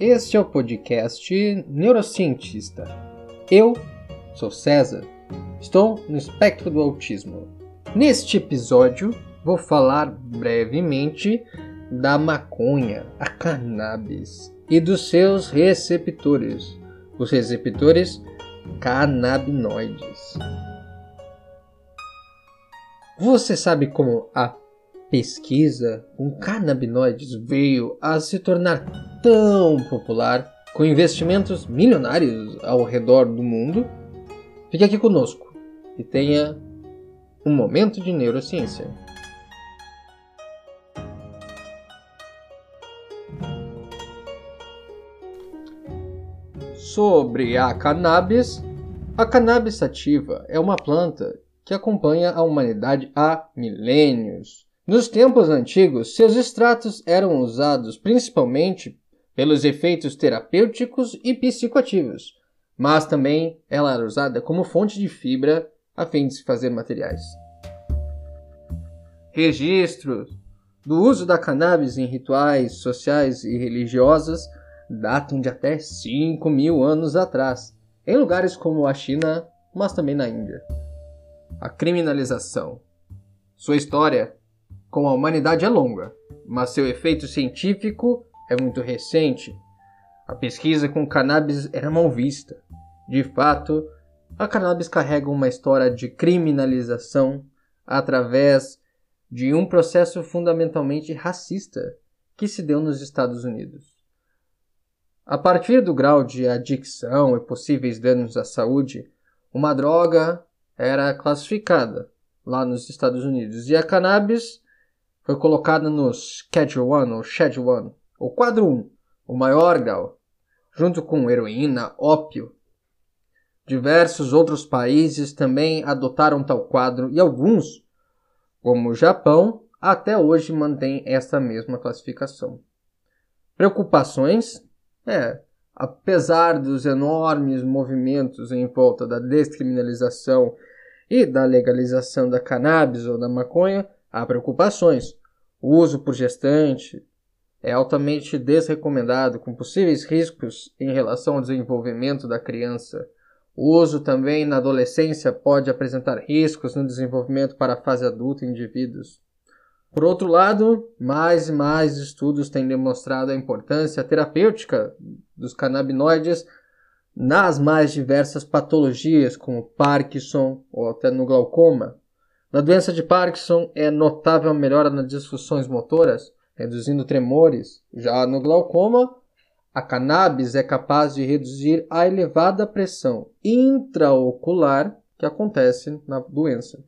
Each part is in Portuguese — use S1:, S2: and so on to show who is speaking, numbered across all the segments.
S1: Este é o podcast Neurocientista. Eu sou César, estou no espectro do autismo. Neste episódio, vou falar brevemente da maconha, a cannabis, e dos seus receptores, os receptores canabinoides. Você sabe como a pesquisa com canabinoides veio a se tornar tão popular, com investimentos milionários ao redor do mundo, fique aqui conosco e tenha um momento de neurociência. Sobre a cannabis, a cannabis sativa é uma planta que acompanha a humanidade há milênios nos tempos antigos, seus extratos eram usados principalmente pelos efeitos terapêuticos e psicoativos, mas também ela era usada como fonte de fibra a fim de se fazer materiais. Registros do uso da cannabis em rituais sociais e religiosos datam de até 5 mil anos atrás, em lugares como a China, mas também na Índia. A criminalização. Sua história com a humanidade é longa, mas seu efeito científico é muito recente. A pesquisa com cannabis era mal vista. De fato, a cannabis carrega uma história de criminalização através de um processo fundamentalmente racista que se deu nos Estados Unidos. A partir do grau de adicção e possíveis danos à saúde, uma droga era classificada lá nos Estados Unidos e a cannabis foi colocada no Schedule 1 ou Schedule 1, o quadro 1, o maior grau, junto com heroína, ópio. Diversos outros países também adotaram tal quadro e alguns, como o Japão, até hoje mantêm esta mesma classificação. Preocupações? É, apesar dos enormes movimentos em volta da descriminalização e da legalização da cannabis ou da maconha, há preocupações. O uso por gestante é altamente desrecomendado, com possíveis riscos em relação ao desenvolvimento da criança. O uso também na adolescência pode apresentar riscos no desenvolvimento para a fase adulta em indivíduos. Por outro lado, mais e mais estudos têm demonstrado a importância terapêutica dos canabinoides nas mais diversas patologias, como Parkinson ou até no glaucoma. Na doença de Parkinson é notável a melhora nas disfunções motoras, reduzindo tremores. Já no glaucoma, a cannabis é capaz de reduzir a elevada pressão intraocular que acontece na doença.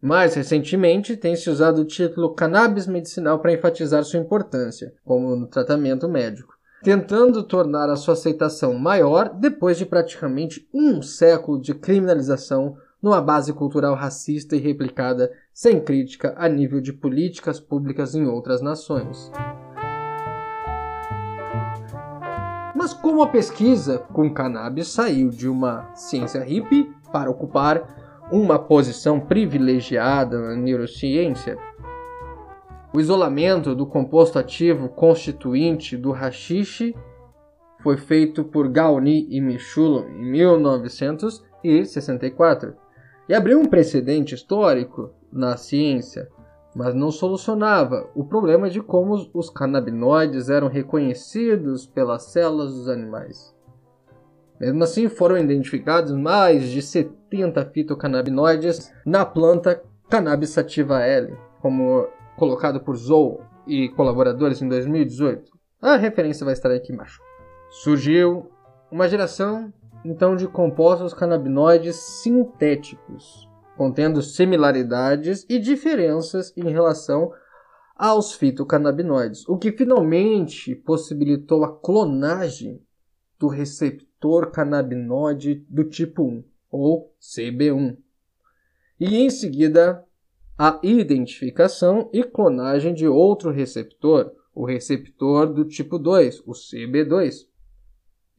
S1: Mais recentemente, tem-se usado o título cannabis medicinal para enfatizar sua importância, como no tratamento médico, tentando tornar a sua aceitação maior depois de praticamente um século de criminalização numa base cultural racista e replicada sem crítica a nível de políticas públicas em outras nações. Mas como a pesquisa com cannabis saiu de uma ciência hippie para ocupar uma posição privilegiada na neurociência, o isolamento do composto ativo constituinte do rachixe foi feito por Gauni e Michulo em 1964 e abriu um precedente histórico na ciência, mas não solucionava o problema de como os canabinoides eram reconhecidos pelas células dos animais. Mesmo assim, foram identificados mais de 70 fitocannabinoides na planta Cannabis sativa L, como colocado por Zou e colaboradores em 2018. A referência vai estar aqui embaixo. Surgiu uma geração então de compostos canabinoides sintéticos, contendo similaridades e diferenças em relação aos fitocannabinoides, o que finalmente possibilitou a clonagem do receptor canabinoide do tipo 1, ou CB1, e em seguida a identificação e clonagem de outro receptor, o receptor do tipo 2, o CB2.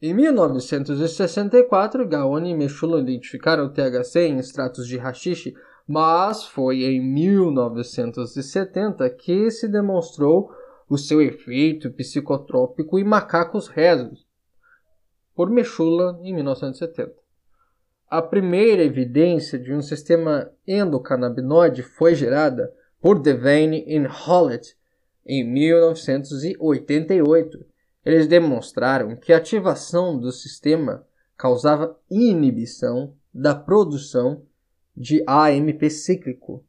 S1: Em 1964, Gaoni e Mechulo identificaram o THC em extratos de haxixe, mas foi em 1970 que se demonstrou o seu efeito psicotrópico em macacos rezos, por Mechula em 1970. A primeira evidência de um sistema endocannabinoide foi gerada por Devane e Hollett em 1988. Eles demonstraram que a ativação do sistema causava inibição da produção de AMP cíclico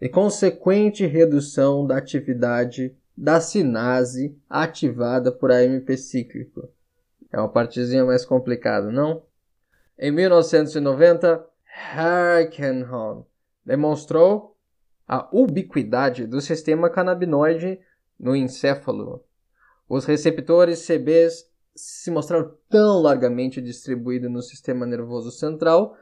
S1: e consequente redução da atividade da sinase ativada por AMP cíclico. É uma partezinha mais complicada, não? Em 1990, Harkenholm demonstrou a ubiquidade do sistema canabinoide no encéfalo. Os receptores CBs se mostraram tão largamente distribuídos no sistema nervoso central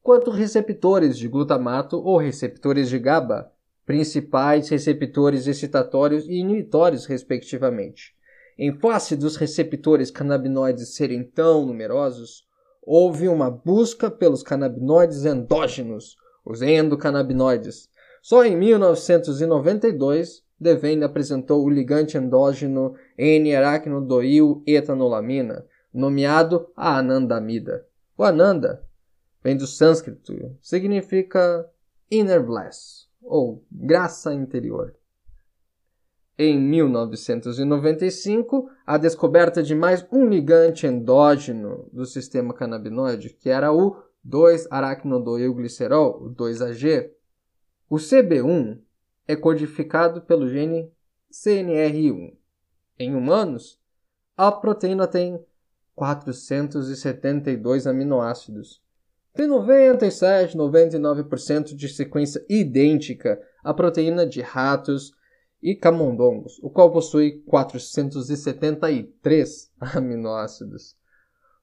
S1: quanto receptores de glutamato ou receptores de GABA, principais receptores excitatórios e inibitórios, respectivamente. Em face dos receptores canabinoides serem tão numerosos, houve uma busca pelos canabinoides endógenos, os endocannabinoides. Só em 1992, Devane apresentou o ligante endógeno N-aracnodoil-etanolamina, nomeado a anandamida. O ananda vem do sânscrito, significa inner bliss, ou graça interior. Em 1995, a descoberta de mais um ligante endógeno do sistema canabinoide, que era o 2-aracnodoilglicerol, o 2-AG. O CB1 é codificado pelo gene CNR1. Em humanos, a proteína tem 472 aminoácidos. Tem 97, 99% de sequência idêntica à proteína de ratos e camundongos, o qual possui 473 aminoácidos.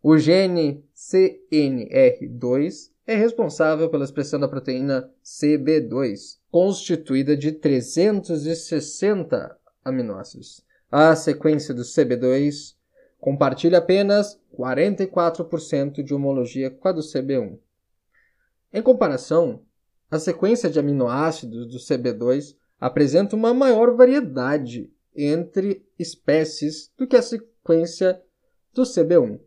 S1: O gene CNR2 é responsável pela expressão da proteína CB2, constituída de 360 aminoácidos. A sequência do CB2 compartilha apenas 44% de homologia com a do CB1. Em comparação, a sequência de aminoácidos do CB2 apresenta uma maior variedade entre espécies do que a sequência do CB1,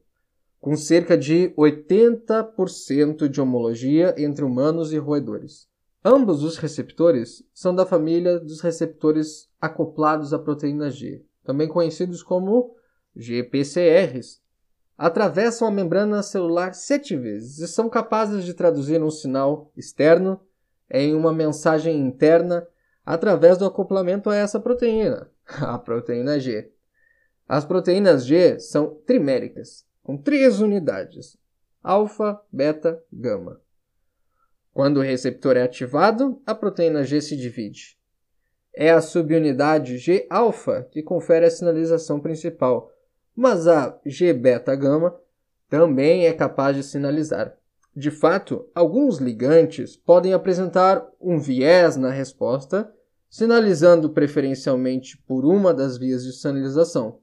S1: com cerca de 80% de homologia entre humanos e roedores. Ambos os receptores são da família dos receptores acoplados à proteína G, também conhecidos como GPCRs. Atravessam a membrana celular sete vezes e são capazes de traduzir um sinal externo em uma mensagem interna através do acoplamento a essa proteína, a proteína G. As proteínas G são triméricas, com três unidades: alfa, beta, gama. Quando o receptor é ativado, a proteína G se divide. É a subunidade G-alfa que confere a sinalização principal, mas a G-beta-gama também é capaz de sinalizar. De fato, alguns ligantes podem apresentar um viés na resposta, sinalizando preferencialmente por uma das vias de sinalização.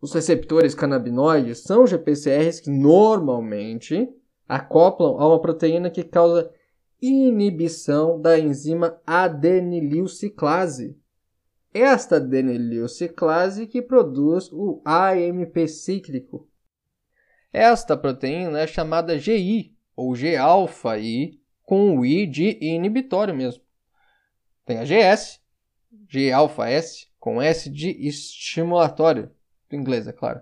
S1: Os receptores canabinoides são GPCRs que normalmente acoplam a uma proteína que causa inibição da enzima adenililciclase. Esta adenililciclase que produz o AMP cíclico, esta proteína é chamada GI, ou G-alfa-I, com o I de inibitório mesmo. Tem a GS, G-alfa-S, com S de estimulatório, é claro.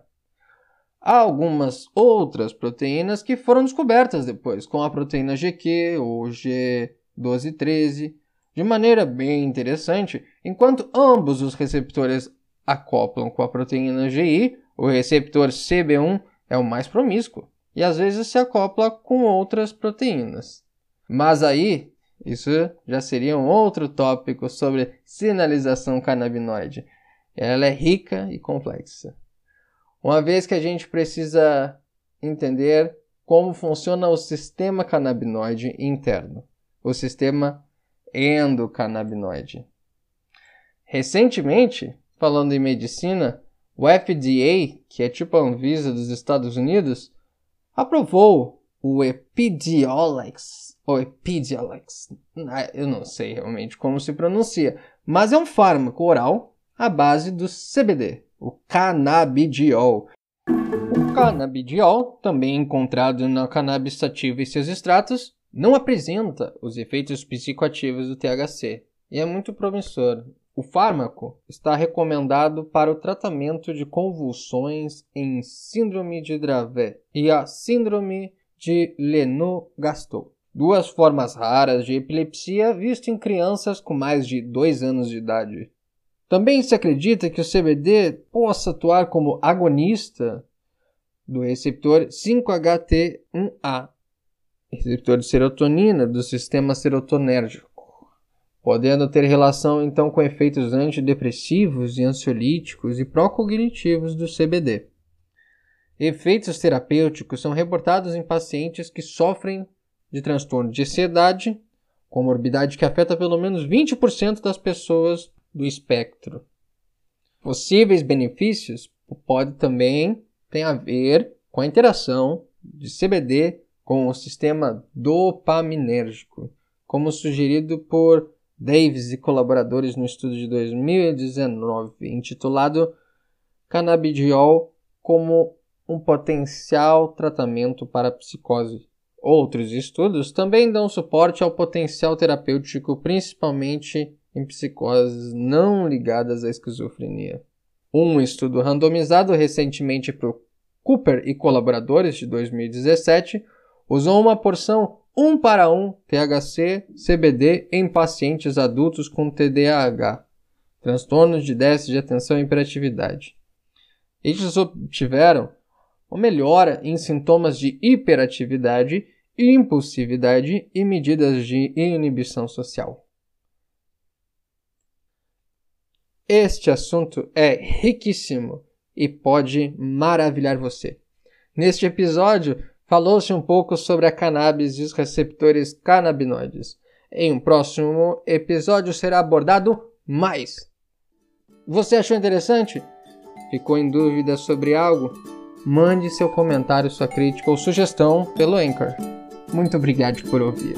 S1: Há algumas outras proteínas que foram descobertas depois, como a proteína GQ ou G1213, de maneira bem interessante, enquanto ambos os receptores acoplam com a proteína GI, o receptor CB1 é o mais promíscuo e às vezes se acopla com outras proteínas. Mas aí, isso já seria um outro tópico sobre sinalização canabinoide. Ela é rica e complexa. Uma vez que a gente precisa entender como funciona o sistema canabinoide interno, o sistema endocannabinoide. Recentemente, falando em medicina, o FDA, que é tipo a Anvisa dos Estados Unidos, aprovou o Epidiolex, ou Epidiolex, ah, eu não sei realmente como se pronuncia, mas é um fármaco oral à base do CBD, o canabidiol. O canabidiol, também encontrado na cannabis sativa e seus extratos, não apresenta os efeitos psicoativos do THC e é muito promissor. O fármaco está recomendado para o tratamento de convulsões em síndrome de Dravet e a síndrome de Lennox-Gastaut, duas formas raras de epilepsia vistas em crianças com mais de 2 anos de idade. Também se acredita que o CBD possa atuar como agonista do receptor 5-HT1A, receptor de serotonina do sistema serotonérgico, podendo ter relação então com efeitos antidepressivos e ansiolíticos e pró-cognitivos do CBD. Efeitos terapêuticos são reportados em pacientes que sofrem de transtorno de ansiedade, comorbidade que afeta pelo menos 20% das pessoas do espectro. Possíveis benefícios pode também ter a ver com a interação de CBD com o sistema dopaminérgico, como sugerido por Davis e colaboradores no estudo de 2019 intitulado Cannabidiol como um potencial tratamento para psicose. Outros estudos também dão suporte ao potencial terapêutico, principalmente em psicoses não ligadas à esquizofrenia. Um estudo randomizado recentemente por Cooper e colaboradores de 2017 usou uma porção 1 para 1 THC-CBD em pacientes adultos com TDAH, transtornos de déficit de atenção e hiperatividade. Eles obtiveram uma melhora em sintomas de hiperatividade, impulsividade e medidas de inibição social. Este assunto é riquíssimo e pode maravilhar você. Neste episódio, falou-se um pouco sobre a cannabis e os receptores canabinoides. Em um próximo episódio será abordado mais. Você achou interessante? Ficou em dúvida sobre algo? Mande seu comentário, sua crítica ou sugestão pelo Anchor. Muito obrigado por ouvir.